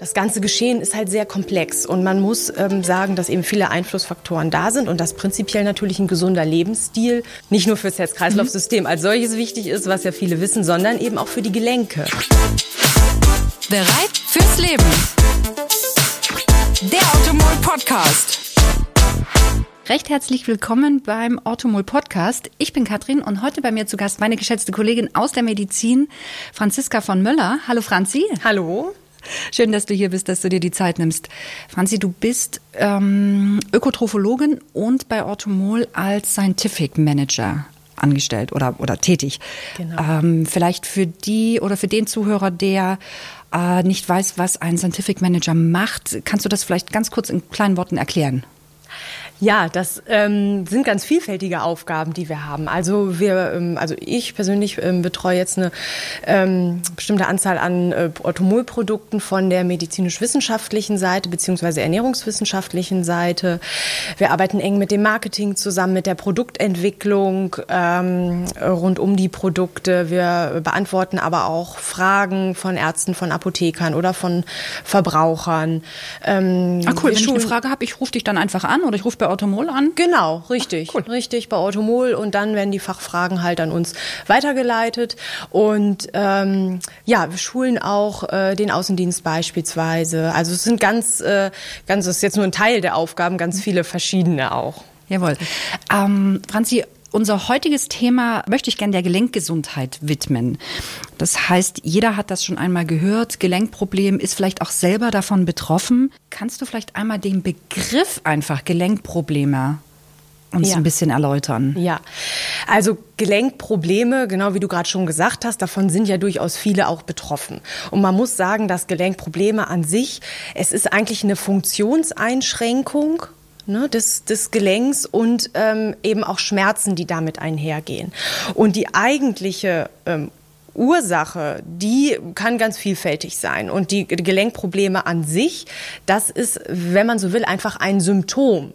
Das ganze Geschehen ist halt sehr komplex und man muss ähm, sagen, dass eben viele Einflussfaktoren da sind und dass prinzipiell natürlich ein gesunder Lebensstil nicht nur fürs Herz-Kreislauf-System als solches wichtig ist, was ja viele wissen, sondern eben auch für die Gelenke. Bereit fürs Leben. Der Automol Podcast. Recht herzlich willkommen beim Automol Podcast. Ich bin Katrin und heute bei mir zu Gast meine geschätzte Kollegin aus der Medizin, Franziska von Möller. Hallo Franzi. Hallo. Schön, dass du hier bist, dass du dir die Zeit nimmst. Franzi, du bist ähm, Ökotrophologin und bei Orthomol als Scientific Manager angestellt oder, oder tätig. Genau. Ähm, vielleicht für die oder für den Zuhörer, der äh, nicht weiß, was ein Scientific Manager macht, kannst du das vielleicht ganz kurz in kleinen Worten erklären? Ja, das ähm, sind ganz vielfältige Aufgaben, die wir haben. Also wir, ähm, also ich persönlich ähm, betreue jetzt eine ähm, bestimmte Anzahl an äh, Orthomolprodukten von der medizinisch-wissenschaftlichen Seite beziehungsweise ernährungswissenschaftlichen Seite. Wir arbeiten eng mit dem Marketing zusammen, mit der Produktentwicklung ähm, rund um die Produkte. Wir beantworten aber auch Fragen von Ärzten, von Apothekern oder von Verbrauchern. Ähm, ah cool, wenn ich eine Frage habe, ich rufe dich dann einfach an oder ich rufe bei Automol an? Genau, richtig. Ach, cool. Richtig, bei Automol. Und dann werden die Fachfragen halt an uns weitergeleitet. Und ähm, ja, wir schulen auch äh, den Außendienst beispielsweise. Also es sind ganz, äh, ganz, das ist jetzt nur ein Teil der Aufgaben, ganz viele verschiedene auch. Jawohl. Ähm, Franzi, unser heutiges Thema möchte ich gerne der Gelenkgesundheit widmen. Das heißt, jeder hat das schon einmal gehört. Gelenkproblem ist vielleicht auch selber davon betroffen. Kannst du vielleicht einmal den Begriff einfach Gelenkprobleme uns ja. ein bisschen erläutern. Ja, also Gelenkprobleme, genau wie du gerade schon gesagt hast, davon sind ja durchaus viele auch betroffen. Und man muss sagen, dass Gelenkprobleme an sich, es ist eigentlich eine Funktionseinschränkung ne, des, des Gelenks und ähm, eben auch Schmerzen, die damit einhergehen. Und die eigentliche ähm, Ursache, die kann ganz vielfältig sein. Und die Gelenkprobleme an sich, das ist, wenn man so will, einfach ein Symptom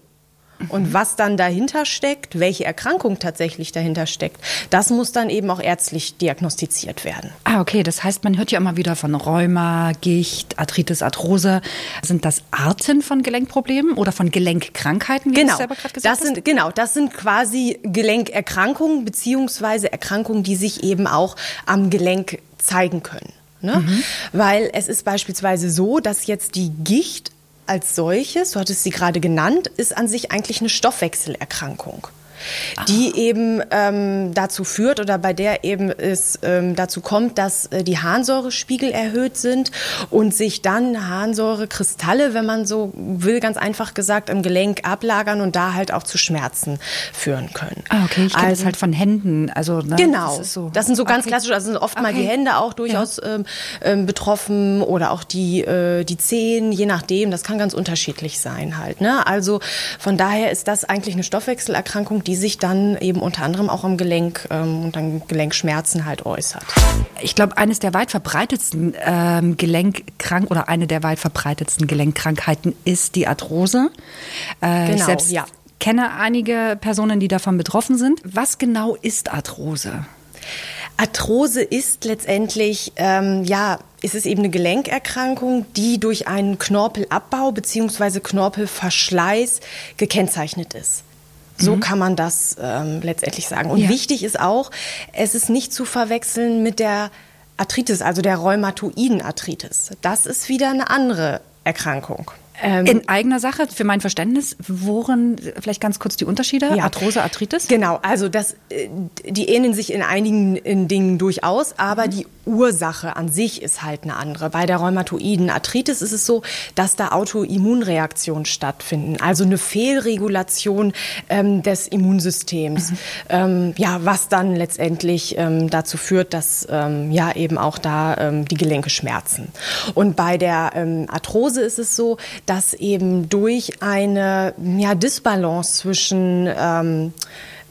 und was dann dahinter steckt, welche Erkrankung tatsächlich dahinter steckt, das muss dann eben auch ärztlich diagnostiziert werden. Ah, okay. Das heißt, man hört ja immer wieder von Rheuma, Gicht, Arthritis, Arthrose. Sind das Arten von Gelenkproblemen oder von Gelenkkrankheiten, wie genau. du selber gerade gesagt das sind, hast? Genau, das sind quasi Gelenkerkrankungen beziehungsweise Erkrankungen, die sich eben auch am Gelenk zeigen können. Ne? Mhm. Weil es ist beispielsweise so, dass jetzt die Gicht als solches, du hattest sie gerade genannt, ist an sich eigentlich eine Stoffwechselerkrankung die eben ähm, dazu führt oder bei der eben es ähm, dazu kommt, dass äh, die Harnsäurespiegel erhöht sind und sich dann Harnsäurekristalle, wenn man so will, ganz einfach gesagt, im Gelenk ablagern und da halt auch zu Schmerzen führen können. Ah, okay, ich kenne also, das halt von Händen. Also, ne, genau, das, so. das sind so ganz okay. klassisch, also sind oft okay. mal die Hände auch durchaus ja. ähm, ähm, betroffen oder auch die, äh, die Zehen, je nachdem, das kann ganz unterschiedlich sein halt. Ne? Also von daher ist das eigentlich eine Stoffwechselerkrankung, die sich dann eben unter anderem auch am Gelenk ähm, und dann Gelenkschmerzen halt äußert. Ich glaube, eines der weit verbreitetsten ähm, Gelenkkrank oder eine der weit verbreitetsten Gelenkkrankheiten ist die Arthrose. Äh, genau, ich selbst ja. kenne einige Personen, die davon betroffen sind. Was genau ist Arthrose? Arthrose ist letztendlich, ähm, ja, ist es eben eine Gelenkerkrankung, die durch einen Knorpelabbau bzw. Knorpelverschleiß gekennzeichnet ist. So mhm. kann man das ähm, letztendlich sagen. Und ja. wichtig ist auch, es ist nicht zu verwechseln mit der Arthritis, also der rheumatoiden Arthritis. Das ist wieder eine andere Erkrankung. Ähm, in eigener Sache, für mein Verständnis, worin vielleicht ganz kurz die Unterschiede? Ja. Arthrose, Arthritis? Genau, also das, äh, die ähneln sich in einigen in Dingen durchaus, aber mhm. die Ursache an sich ist halt eine andere. Bei der rheumatoiden Arthritis ist es so, dass da Autoimmunreaktionen stattfinden, also eine Fehlregulation ähm, des Immunsystems, mhm. ähm, ja, was dann letztendlich ähm, dazu führt, dass ähm, ja eben auch da ähm, die Gelenke schmerzen. Und bei der ähm, Arthrose ist es so, dass eben durch eine ja, Disbalance zwischen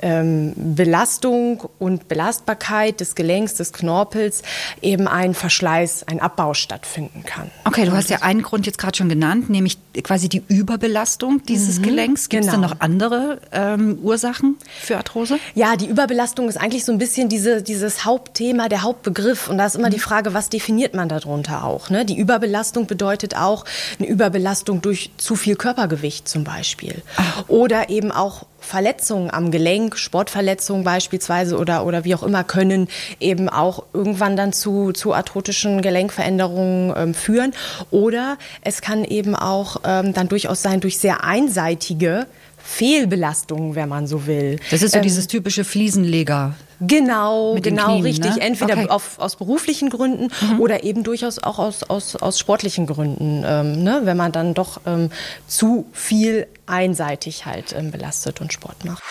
ähm, Belastung und Belastbarkeit des Gelenks, des Knorpels eben ein Verschleiß, ein Abbau stattfinden kann. Okay, du hast ja einen Grund jetzt gerade schon genannt, nämlich quasi die Überbelastung dieses mhm, Gelenks. Gibt es genau. denn noch andere ähm, Ursachen für Arthrose? Ja, die Überbelastung ist eigentlich so ein bisschen diese, dieses Hauptthema, der Hauptbegriff. Und da ist immer mhm. die Frage, was definiert man darunter auch? Ne? Die Überbelastung bedeutet auch eine Überbelastung durch zu viel Körpergewicht zum Beispiel. Ach. Oder eben auch Verletzungen am Gelenk, Sportverletzungen beispielsweise oder, oder wie auch immer, können eben auch irgendwann dann zu, zu arthrotischen Gelenkveränderungen ähm, führen. Oder es kann eben auch ähm, dann durchaus sein, durch sehr einseitige Fehlbelastungen, wenn man so will. Das ist so ähm, dieses typische Fliesenleger. Genau, genau, Knien, richtig. Ne? Entweder okay. auf, aus beruflichen Gründen mhm. oder eben durchaus auch aus, aus, aus sportlichen Gründen, ähm, ne? wenn man dann doch ähm, zu viel einseitig halt ähm, belastet und Sport macht.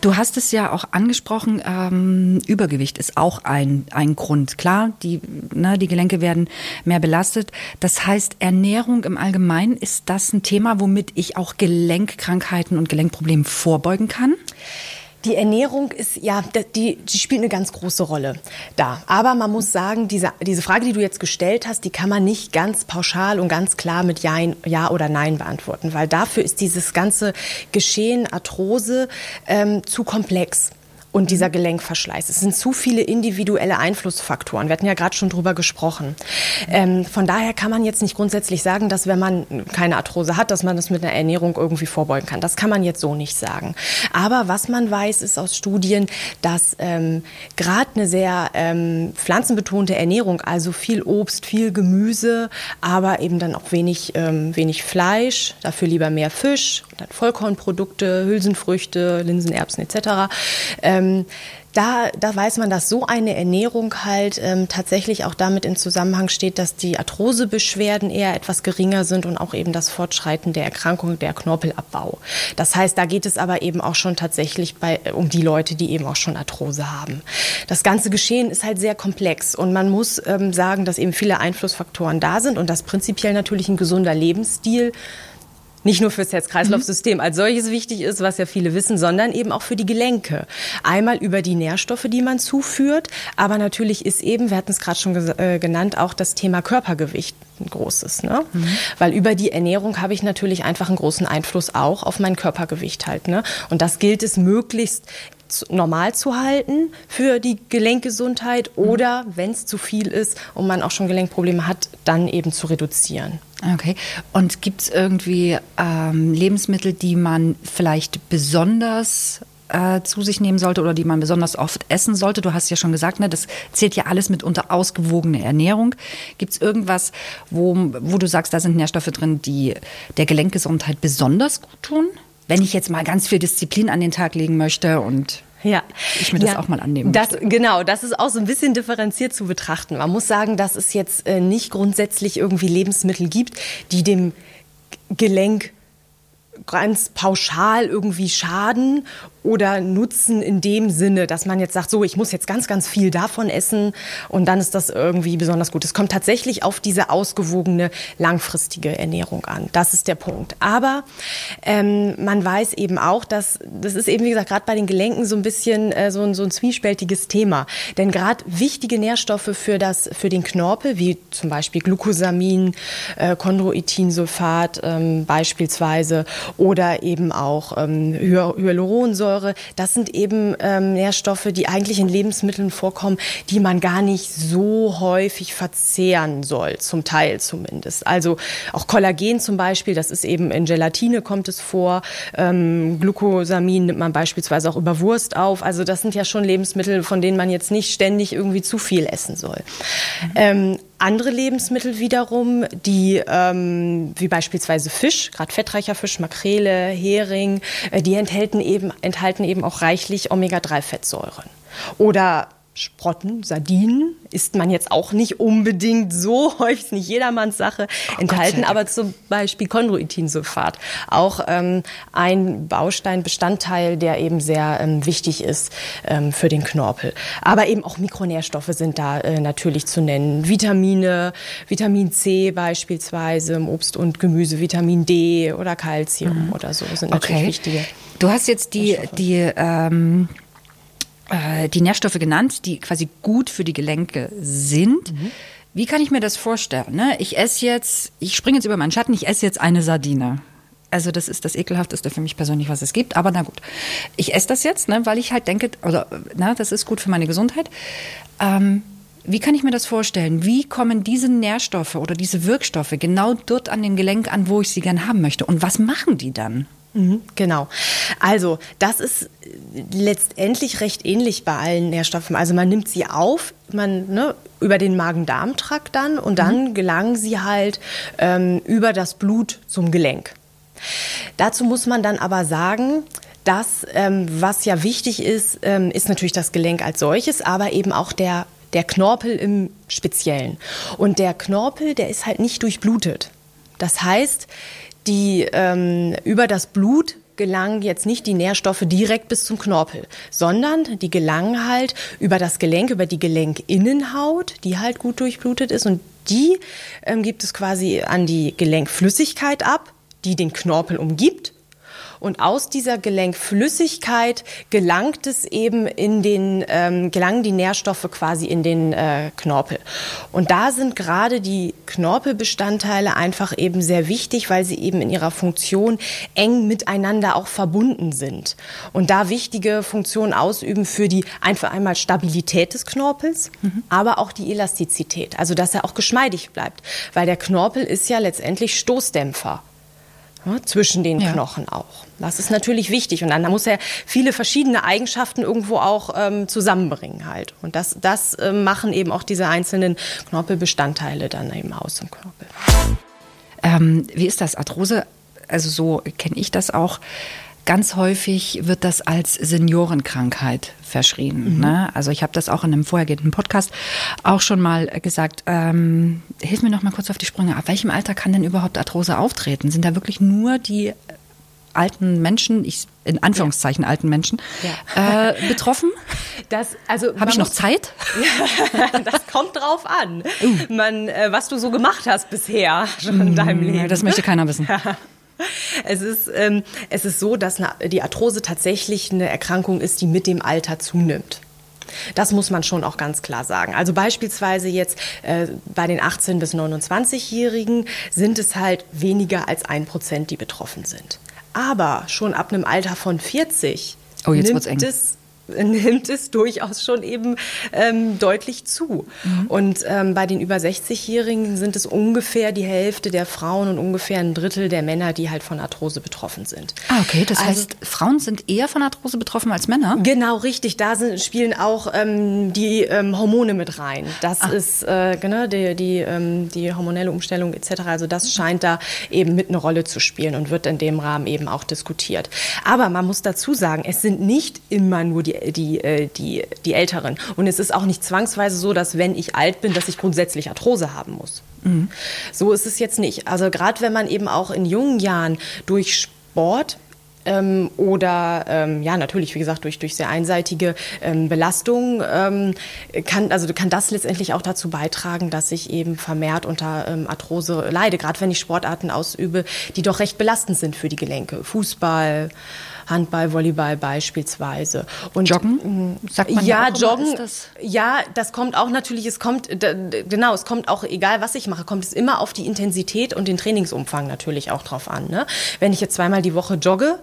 Du hast es ja auch angesprochen, ähm, Übergewicht ist auch ein, ein Grund. Klar, die, ne, die Gelenke werden mehr belastet. Das heißt, Ernährung im Allgemeinen, ist das ein Thema, womit ich auch Gelenkkrankheiten und Gelenkprobleme vorbeugen kann? Die Ernährung ist, ja, die, die spielt eine ganz große Rolle da. Aber man muss sagen, diese, diese Frage, die du jetzt gestellt hast, die kann man nicht ganz pauschal und ganz klar mit Ja, ja oder Nein beantworten, weil dafür ist dieses ganze Geschehen Arthrose ähm, zu komplex und dieser Gelenkverschleiß. Es sind zu viele individuelle Einflussfaktoren. Wir hatten ja gerade schon drüber gesprochen. Ähm, von daher kann man jetzt nicht grundsätzlich sagen, dass wenn man keine Arthrose hat, dass man das mit einer Ernährung irgendwie vorbeugen kann. Das kann man jetzt so nicht sagen. Aber was man weiß, ist aus Studien, dass ähm, gerade eine sehr ähm, pflanzenbetonte Ernährung, also viel Obst, viel Gemüse, aber eben dann auch wenig, ähm, wenig Fleisch, dafür lieber mehr Fisch, dann Vollkornprodukte, Hülsenfrüchte, Linsen, Erbsen etc ähm, da, da weiß man, dass so eine Ernährung halt ähm, tatsächlich auch damit in Zusammenhang steht, dass die Arthrosebeschwerden eher etwas geringer sind und auch eben das Fortschreiten der Erkrankung, der Knorpelabbau. Das heißt, da geht es aber eben auch schon tatsächlich bei, um die Leute, die eben auch schon Arthrose haben. Das ganze Geschehen ist halt sehr komplex und man muss ähm, sagen, dass eben viele Einflussfaktoren da sind und dass prinzipiell natürlich ein gesunder Lebensstil nicht nur fürs Herz-Kreislauf-System mhm. als solches wichtig ist, was ja viele wissen, sondern eben auch für die Gelenke. Einmal über die Nährstoffe, die man zuführt, aber natürlich ist eben, wir hatten es gerade schon äh, genannt, auch das Thema Körpergewicht ein großes. Ne? Mhm. Weil über die Ernährung habe ich natürlich einfach einen großen Einfluss auch auf mein Körpergewicht halt. Ne? Und das gilt es möglichst normal zu halten für die Gelenkgesundheit mhm. oder, wenn es zu viel ist und man auch schon Gelenkprobleme hat, dann eben zu reduzieren. Okay. Und gibt es irgendwie ähm, Lebensmittel, die man vielleicht besonders äh, zu sich nehmen sollte oder die man besonders oft essen sollte? Du hast ja schon gesagt, ne, das zählt ja alles mit unter ausgewogene Ernährung. Gibt es irgendwas, wo, wo du sagst, da sind Nährstoffe drin, die der Gelenkgesundheit besonders gut tun? Wenn ich jetzt mal ganz viel Disziplin an den Tag legen möchte und ja. ich mir das ja, auch mal annehmen das, Genau, das ist auch so ein bisschen differenziert zu betrachten. Man muss sagen, dass es jetzt äh, nicht grundsätzlich irgendwie Lebensmittel gibt, die dem Gelenk ganz pauschal irgendwie schaden oder nutzen in dem Sinne, dass man jetzt sagt, so, ich muss jetzt ganz, ganz viel davon essen und dann ist das irgendwie besonders gut. Es kommt tatsächlich auf diese ausgewogene, langfristige Ernährung an. Das ist der Punkt. Aber ähm, man weiß eben auch, dass das ist eben, wie gesagt, gerade bei den Gelenken so ein bisschen äh, so, ein, so ein zwiespältiges Thema. Denn gerade wichtige Nährstoffe für, das, für den Knorpel, wie zum Beispiel Glucosamin, äh, Chondroitinsulfat ähm, beispielsweise oder eben auch ähm, Hyaluronsäure. Das sind eben ähm, Nährstoffe, die eigentlich in Lebensmitteln vorkommen, die man gar nicht so häufig verzehren soll, zum Teil zumindest. Also auch Kollagen zum Beispiel, das ist eben in Gelatine kommt es vor. Ähm, Glucosamin nimmt man beispielsweise auch über Wurst auf. Also das sind ja schon Lebensmittel, von denen man jetzt nicht ständig irgendwie zu viel essen soll. Mhm. Ähm, andere Lebensmittel wiederum, die ähm, wie beispielsweise Fisch, gerade fettreicher Fisch, Makrele, Hering, äh, die enthalten eben, enthalten eben auch reichlich Omega-3-Fettsäuren. Oder Sprotten, Sardinen isst man jetzt auch nicht unbedingt so häufig, ist nicht jedermanns Sache, oh enthalten aber zum Beispiel Chondroitinsulfat, auch ähm, ein Baustein, Bestandteil, der eben sehr ähm, wichtig ist ähm, für den Knorpel. Aber eben auch Mikronährstoffe sind da äh, natürlich zu nennen. Vitamine, Vitamin C beispielsweise im Obst und Gemüse, Vitamin D oder Calcium mhm. oder so sind natürlich okay. wichtige. Du hast jetzt die, die ähm äh, die Nährstoffe genannt, die quasi gut für die Gelenke sind. Mhm. Wie kann ich mir das vorstellen? Ne? Ich esse jetzt, ich springe jetzt über meinen Schatten, ich esse jetzt eine Sardine. Also das ist das ekelhafteste für mich persönlich, was es gibt. Aber na gut, ich esse das jetzt, ne, weil ich halt denke, oder na, das ist gut für meine Gesundheit. Ähm, wie kann ich mir das vorstellen? Wie kommen diese Nährstoffe oder diese Wirkstoffe genau dort an dem Gelenk an, wo ich sie gern haben möchte? Und was machen die dann? Mhm, genau. Also das ist letztendlich recht ähnlich bei allen Nährstoffen. Also man nimmt sie auf, man ne, über den Magen-Darm-Trakt dann und dann mhm. gelangen sie halt ähm, über das Blut zum Gelenk. Dazu muss man dann aber sagen, dass ähm, was ja wichtig ist, ähm, ist natürlich das Gelenk als solches, aber eben auch der der Knorpel im Speziellen. Und der Knorpel, der ist halt nicht durchblutet. Das heißt, die ähm, über das Blut gelangen jetzt nicht die Nährstoffe direkt bis zum Knorpel, sondern die gelangen halt über das Gelenk, über die Gelenkinnenhaut, die halt gut durchblutet ist. Und die ähm, gibt es quasi an die Gelenkflüssigkeit ab, die den Knorpel umgibt und aus dieser Gelenkflüssigkeit gelangt es eben in den, ähm, gelangen die Nährstoffe quasi in den äh, Knorpel. Und da sind gerade die Knorpelbestandteile einfach eben sehr wichtig, weil sie eben in ihrer Funktion eng miteinander auch verbunden sind. Und da wichtige Funktionen ausüben für die einfach einmal Stabilität des Knorpels, mhm. aber auch die Elastizität. Also, dass er auch geschmeidig bleibt. Weil der Knorpel ist ja letztendlich Stoßdämpfer. Ja, zwischen den ja. Knochen auch. Das ist natürlich wichtig. Und dann muss er viele verschiedene Eigenschaften irgendwo auch ähm, zusammenbringen halt. Und das, das äh, machen eben auch diese einzelnen Knorpelbestandteile dann eben aus im Knorpel. Ähm, wie ist das? Arthrose, also so kenne ich das auch. Ganz häufig wird das als Seniorenkrankheit verschrieben. Mhm. Ne? Also ich habe das auch in einem vorhergehenden Podcast auch schon mal gesagt. Ähm, hilf mir noch mal kurz auf die Sprünge. Ab welchem Alter kann denn überhaupt Arthrose auftreten? Sind da wirklich nur die alten Menschen, ich, in Anführungszeichen ja. alten Menschen, ja. äh, betroffen? Das, also Habe ich noch Zeit? Ja, das kommt drauf an, uh. Man, äh, was du so gemacht hast bisher schon in deinem mm, Leben. Das möchte keiner wissen. Es ist, ähm, es ist so, dass die Arthrose tatsächlich eine Erkrankung ist, die mit dem Alter zunimmt. Das muss man schon auch ganz klar sagen. Also beispielsweise jetzt äh, bei den 18- bis 29-Jährigen sind es halt weniger als ein Prozent, die betroffen sind. Aber schon ab einem Alter von 40 oh, jetzt nimmt es nimmt es durchaus schon eben ähm, deutlich zu. Mhm. Und ähm, bei den über 60-Jährigen sind es ungefähr die Hälfte der Frauen und ungefähr ein Drittel der Männer, die halt von Arthrose betroffen sind. Ah, okay. Das also, heißt, Frauen sind eher von Arthrose betroffen als Männer? Genau, richtig. Da sind, spielen auch ähm, die ähm, Hormone mit rein. Das ah. ist äh, genau, die, die, ähm, die hormonelle Umstellung etc. Also das scheint da eben mit eine Rolle zu spielen und wird in dem Rahmen eben auch diskutiert. Aber man muss dazu sagen, es sind nicht immer nur die die, äh, die, die Älteren. Und es ist auch nicht zwangsweise so, dass wenn ich alt bin, dass ich grundsätzlich Arthrose haben muss. Mhm. So ist es jetzt nicht. Also gerade wenn man eben auch in jungen Jahren durch Sport ähm, oder ähm, ja natürlich wie gesagt durch durch sehr einseitige ähm, Belastung ähm, kann also kann das letztendlich auch dazu beitragen, dass ich eben vermehrt unter ähm, Arthrose leide, gerade wenn ich Sportarten ausübe, die doch recht belastend sind für die Gelenke, Fußball, Handball, Volleyball beispielsweise. Und Joggen? Sagt man ja, ja Joggen. Das? Ja, das kommt auch natürlich, es kommt, genau, es kommt auch, egal was ich mache, kommt es immer auf die Intensität und den Trainingsumfang natürlich auch drauf an. Ne? Wenn ich jetzt zweimal die Woche jogge,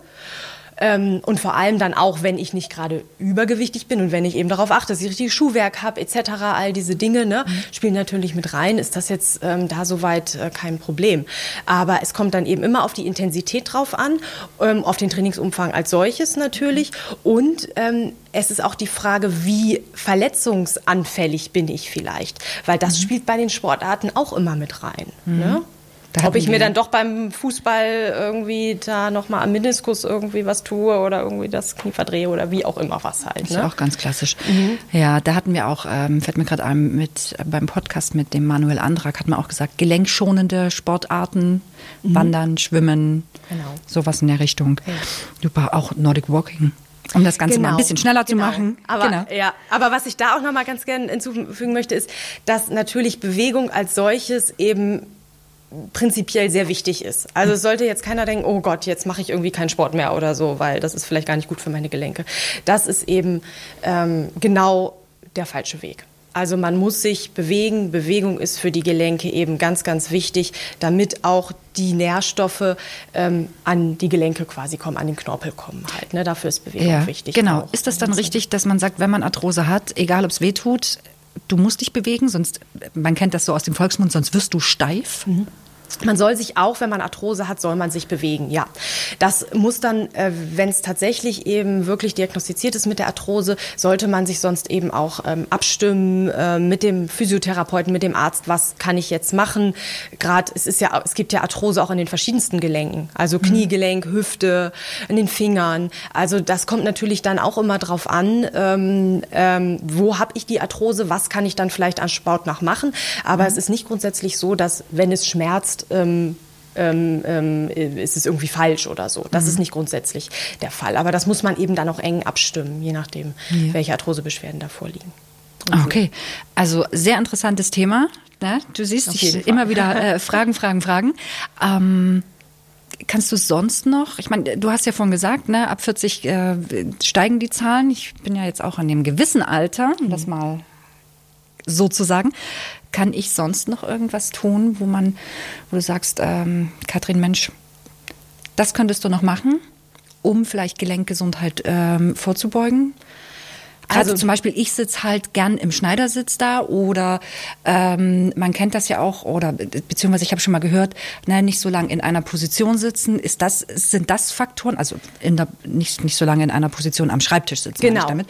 ähm, und vor allem dann auch, wenn ich nicht gerade übergewichtig bin und wenn ich eben darauf achte, dass ich richtig Schuhwerk habe etc., all diese Dinge ne, mhm. spielen natürlich mit rein. Ist das jetzt ähm, da soweit äh, kein Problem. Aber es kommt dann eben immer auf die Intensität drauf an, ähm, auf den Trainingsumfang als solches natürlich. Und ähm, es ist auch die Frage, wie verletzungsanfällig bin ich vielleicht. Weil das mhm. spielt bei den Sportarten auch immer mit rein. Mhm. Ne? Ob ich mir dann doch beim Fußball irgendwie da nochmal am Meniskus irgendwie was tue oder irgendwie das Knie verdrehe oder wie auch immer was halt. Das ne? ist auch ganz klassisch. Mhm. Ja, da hatten wir auch, ähm, fällt mir gerade ein, mit, beim Podcast mit dem Manuel Andrak hat man auch gesagt, gelenkschonende Sportarten, mhm. Wandern, Schwimmen, genau. sowas in der Richtung. Ja. Super, auch Nordic Walking. Um das Ganze genau. mal ein genau. bisschen schneller zu genau. machen. Aber, genau. ja, aber was ich da auch noch mal ganz gerne hinzufügen möchte, ist, dass natürlich Bewegung als solches eben prinzipiell sehr wichtig ist. Also es sollte jetzt keiner denken, oh Gott, jetzt mache ich irgendwie keinen Sport mehr oder so, weil das ist vielleicht gar nicht gut für meine Gelenke. Das ist eben ähm, genau der falsche Weg. Also man muss sich bewegen. Bewegung ist für die Gelenke eben ganz, ganz wichtig, damit auch die Nährstoffe ähm, an die Gelenke quasi kommen, an den Knorpel kommen halt. Ne? Dafür ist Bewegung ja, wichtig. Genau. Ist das dann richtig, dass man sagt, wenn man Arthrose hat, egal ob es weh tut, du musst dich bewegen, sonst, man kennt das so aus dem Volksmund, sonst wirst du steif. Mhm. Man soll sich auch, wenn man Arthrose hat, soll man sich bewegen. Ja, das muss dann, äh, wenn es tatsächlich eben wirklich diagnostiziert ist mit der Arthrose, sollte man sich sonst eben auch ähm, abstimmen äh, mit dem Physiotherapeuten, mit dem Arzt. Was kann ich jetzt machen? Gerade es ist ja, es gibt ja Arthrose auch in den verschiedensten Gelenken, also mhm. Kniegelenk, Hüfte, in den Fingern. Also das kommt natürlich dann auch immer drauf an, ähm, ähm, wo habe ich die Arthrose? Was kann ich dann vielleicht an Sport noch machen? Aber mhm. es ist nicht grundsätzlich so, dass wenn es schmerzt ähm, ähm, ähm, ist es irgendwie falsch oder so. Das mhm. ist nicht grundsätzlich der Fall. Aber das muss man eben dann auch eng abstimmen, je nachdem, ja. welche Arthrosebeschwerden da vorliegen. Ah, okay, also sehr interessantes Thema. Ne? Du siehst, ich immer wieder äh, Fragen, Fragen, Fragen. Ähm, kannst du sonst noch, ich meine, du hast ja vorhin gesagt, ne, ab 40 äh, steigen die Zahlen. Ich bin ja jetzt auch in dem gewissen Alter, um das mhm. mal sozusagen. Kann ich sonst noch irgendwas tun, wo man, wo du sagst, ähm, Katrin, Mensch, das könntest du noch machen, um vielleicht Gelenkgesundheit ähm, vorzubeugen? Also zum Beispiel, ich sitze halt gern im Schneidersitz da oder ähm, man kennt das ja auch oder beziehungsweise ich habe schon mal gehört, ne, nicht so lange in einer Position sitzen. Ist das sind das Faktoren? Also in der, nicht nicht so lange in einer Position am Schreibtisch sitzen. Genau. Damit.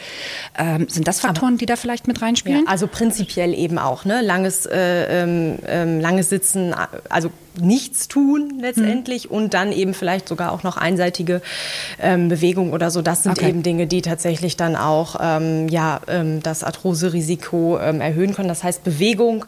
Ähm, sind das Faktoren, Aber, die da vielleicht mit reinspielen? Ja, also prinzipiell eben auch. Ne, langes äh, ähm, ähm langes Sitzen, also nichts tun letztendlich mhm. und dann eben vielleicht sogar auch noch einseitige ähm, Bewegung oder so. Das sind okay. eben Dinge, die tatsächlich dann auch ähm, ja, ähm, das Arthroserisiko ähm, erhöhen können. Das heißt Bewegung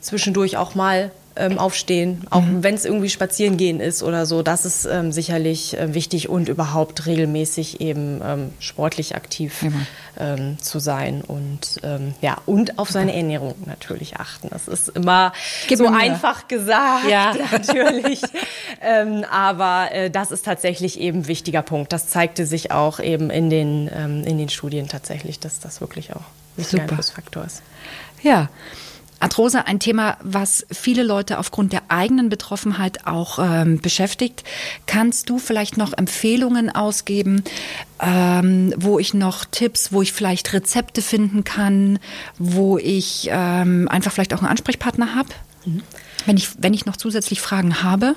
zwischendurch auch mal ähm, aufstehen, auch mhm. wenn es irgendwie spazieren gehen ist oder so. Das ist ähm, sicherlich äh, wichtig und überhaupt regelmäßig eben ähm, sportlich aktiv mhm. zu sein und ähm, ja und auf seine Ernährung natürlich achten. Das ist immer Gib so einfach gesagt, ja. natürlich. Ähm, aber äh, das ist tatsächlich eben ein wichtiger Punkt. Das zeigte sich auch eben in den ähm, in den Studien tatsächlich, dass das wirklich auch ein wichtiger Einflussfaktor ist. Ja. Arthrose ein Thema, was viele Leute aufgrund der eigenen Betroffenheit auch ähm, beschäftigt. Kannst du vielleicht noch Empfehlungen ausgeben, ähm, wo ich noch Tipps, wo ich vielleicht Rezepte finden kann, wo ich ähm, einfach vielleicht auch einen Ansprechpartner habe, mhm. wenn, ich, wenn ich noch zusätzlich Fragen habe?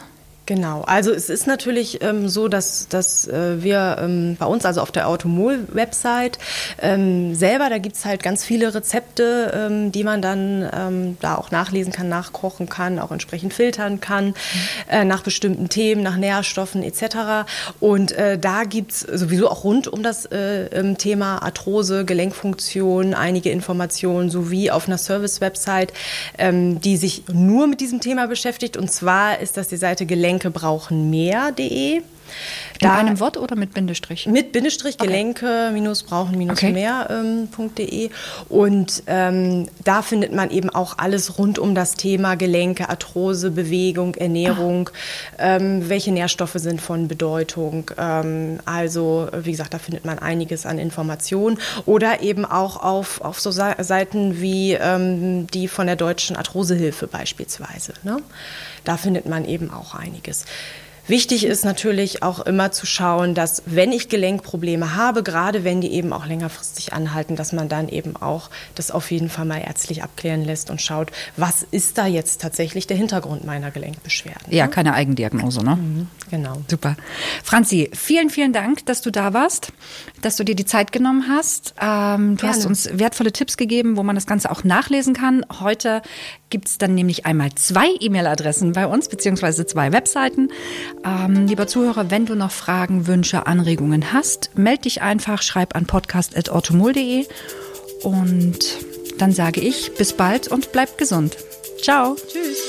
Genau, also es ist natürlich ähm, so, dass, dass äh, wir ähm, bei uns, also auf der Automol-Website ähm, selber, da gibt's halt ganz viele Rezepte, ähm, die man dann ähm, da auch nachlesen kann, nachkochen kann, auch entsprechend filtern kann, mhm. äh, nach bestimmten Themen, nach Nährstoffen etc. Und äh, da gibt's sowieso auch rund um das äh, ähm, Thema Arthrose, Gelenkfunktion einige Informationen, sowie auf einer Service-Website, ähm, die sich nur mit diesem Thema beschäftigt. Und zwar ist das die Seite Gelenk Gelenke brauchen mehr.de. Da, In einem Wort oder mit Bindestrich? Mit Bindestrich. Gelenke minus brauchen minus okay. mehr.de. Ähm, und ähm, da findet man eben auch alles rund um das Thema Gelenke, Arthrose, Bewegung, Ernährung, ah. ähm, welche Nährstoffe sind von Bedeutung. Ähm, also, wie gesagt, da findet man einiges an Informationen. Oder eben auch auf, auf so Seiten wie ähm, die von der Deutschen Arthrosehilfe beispielsweise. Ne? Da findet man eben auch einiges. Wichtig ist natürlich auch immer zu schauen, dass wenn ich Gelenkprobleme habe, gerade wenn die eben auch längerfristig anhalten, dass man dann eben auch das auf jeden Fall mal ärztlich abklären lässt und schaut, was ist da jetzt tatsächlich der Hintergrund meiner Gelenkbeschwerden. Ja, keine Eigendiagnose, ne? Mhm, genau. Super. Franzi, vielen, vielen Dank, dass du da warst, dass du dir die Zeit genommen hast. Ähm, du Gerne. hast uns wertvolle Tipps gegeben, wo man das Ganze auch nachlesen kann. Heute gibt es dann nämlich einmal zwei E-Mail-Adressen bei uns, beziehungsweise zwei Webseiten. Ähm, lieber Zuhörer, wenn du noch Fragen, Wünsche, Anregungen hast, melde dich einfach, schreib an podcast.ortomol.de und dann sage ich bis bald und bleib gesund. Ciao. Tschüss.